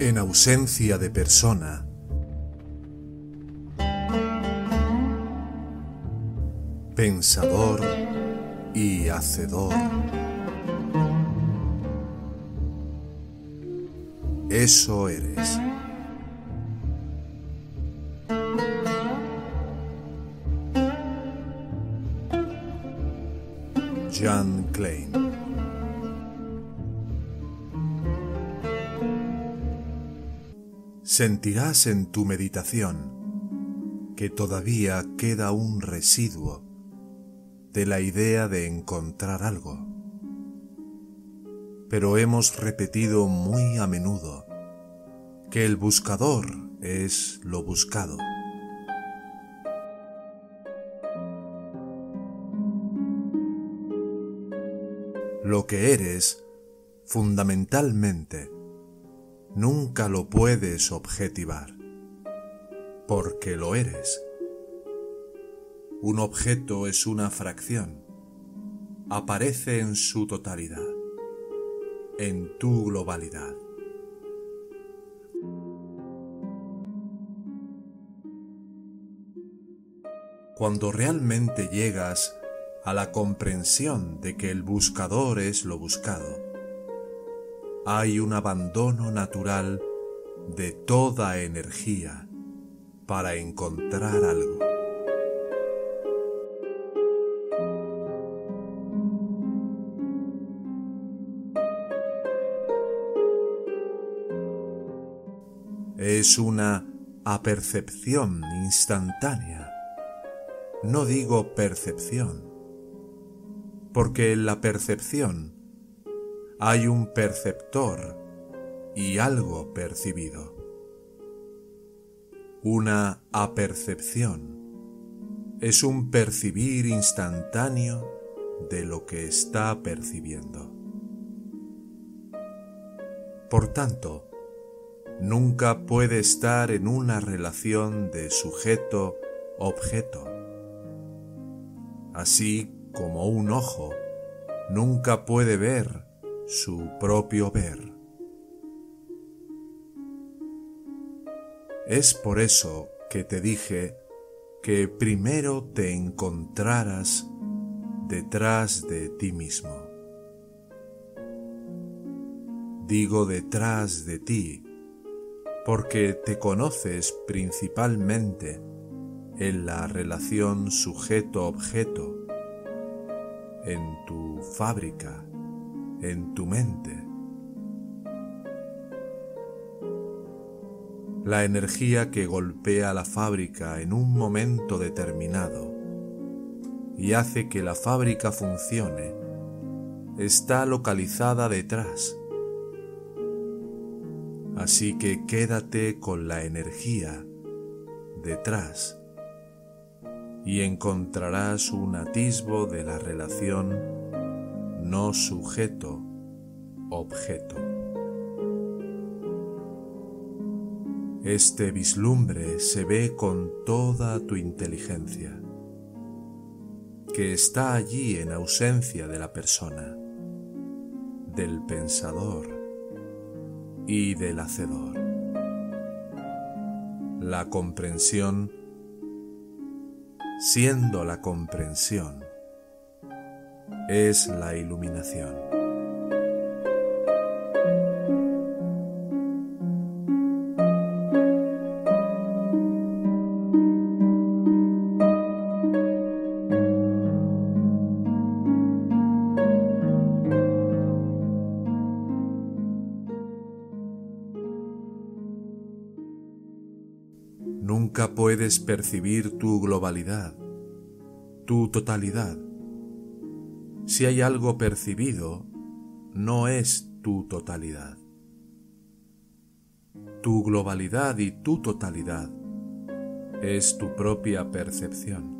En ausencia de persona, pensador y hacedor. Eso eres. John Klein Sentirás en tu meditación que todavía queda un residuo de la idea de encontrar algo. Pero hemos repetido muy a menudo que el buscador es lo buscado. Lo que eres, fundamentalmente, nunca lo puedes objetivar, porque lo eres. Un objeto es una fracción, aparece en su totalidad, en tu globalidad. Cuando realmente llegas a la comprensión de que el buscador es lo buscado, hay un abandono natural de toda energía para encontrar algo. Es una apercepción instantánea. No digo percepción, porque la percepción hay un perceptor y algo percibido. Una apercepción es un percibir instantáneo de lo que está percibiendo. Por tanto, nunca puede estar en una relación de sujeto-objeto, así como un ojo nunca puede ver su propio ver. Es por eso que te dije que primero te encontraras detrás de ti mismo. Digo detrás de ti porque te conoces principalmente en la relación sujeto-objeto, en tu fábrica, en tu mente. La energía que golpea la fábrica en un momento determinado y hace que la fábrica funcione está localizada detrás Así que quédate con la energía detrás y encontrarás un atisbo de la relación no sujeto-objeto. Este vislumbre se ve con toda tu inteligencia, que está allí en ausencia de la persona, del pensador, y del hacedor. La comprensión, siendo la comprensión, es la iluminación. Nunca puedes percibir tu globalidad, tu totalidad. Si hay algo percibido, no es tu totalidad. Tu globalidad y tu totalidad es tu propia percepción.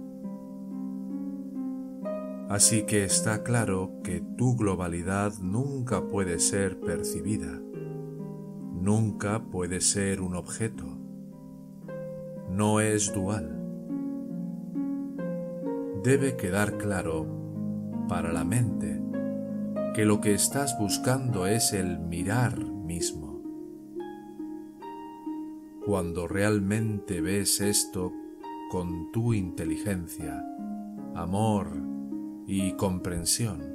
Así que está claro que tu globalidad nunca puede ser percibida, nunca puede ser un objeto no es dual. Debe quedar claro para la mente que lo que estás buscando es el mirar mismo, Cuando realmente ves esto con tu inteligencia, amor y comprensión,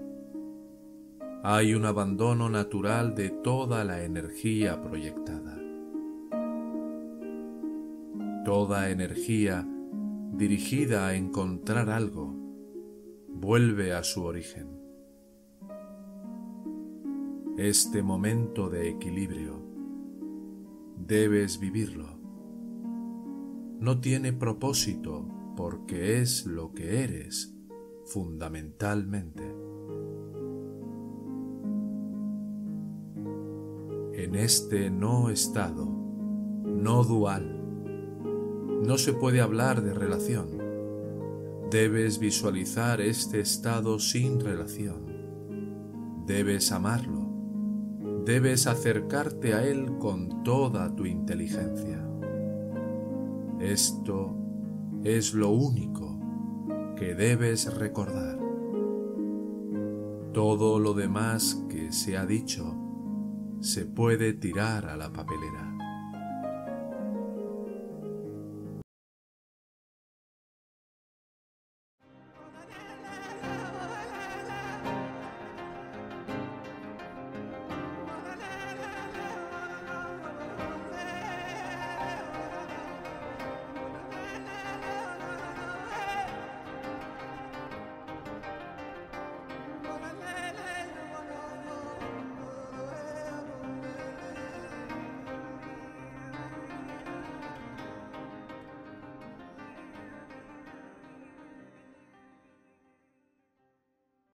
hay un abandono natural de toda la energía proyectada. Toda energía dirigida a encontrar algo vuelve a su origen. Este momento de equilibrio debes vivirlo. No tiene propósito porque es lo que eres fundamentalmente. En este no estado, no dual, no se puede hablar de relación. Debes visualizar este estado sin relación. Debes amarlo. Debes acercarte a él con toda tu inteligencia. Esto es lo único que debes recordar. Todo lo demás que se ha dicho se puede tirar a la papelera.